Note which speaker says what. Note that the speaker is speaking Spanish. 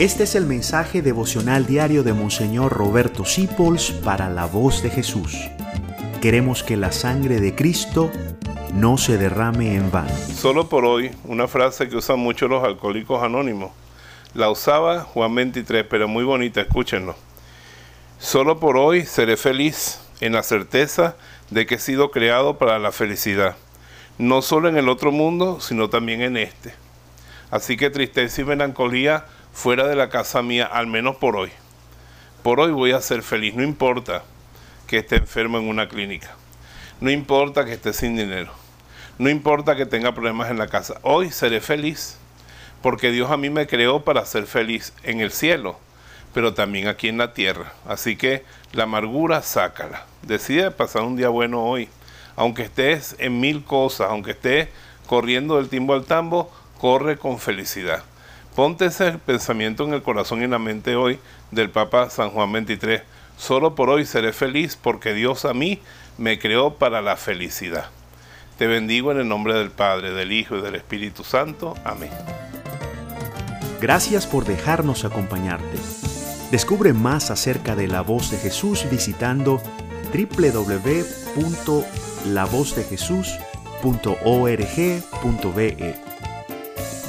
Speaker 1: Este es el mensaje devocional diario de Monseñor Roberto Sipols para la voz de Jesús. Queremos que la sangre de Cristo no se derrame en vano.
Speaker 2: Solo por hoy, una frase que usan mucho los alcohólicos anónimos. La usaba Juan 23, pero muy bonita, escúchenlo. Solo por hoy seré feliz en la certeza de que he sido creado para la felicidad, no solo en el otro mundo, sino también en este. Así que tristeza y melancolía fuera de la casa mía, al menos por hoy. Por hoy voy a ser feliz, no importa que esté enfermo en una clínica, no importa que esté sin dinero, no importa que tenga problemas en la casa, hoy seré feliz, porque Dios a mí me creó para ser feliz en el cielo, pero también aquí en la tierra. Así que la amargura, sácala. Decide pasar un día bueno hoy. Aunque estés en mil cosas, aunque estés corriendo del timbo al tambo, corre con felicidad. Ponte ese pensamiento en el corazón y en la mente hoy del Papa San Juan 23. Solo por hoy seré feliz porque Dios a mí me creó para la felicidad. Te bendigo en el nombre del Padre, del Hijo y del Espíritu Santo. Amén.
Speaker 1: Gracias por dejarnos acompañarte. Descubre más acerca de la voz de Jesús visitando www.lavozdejesús.org.be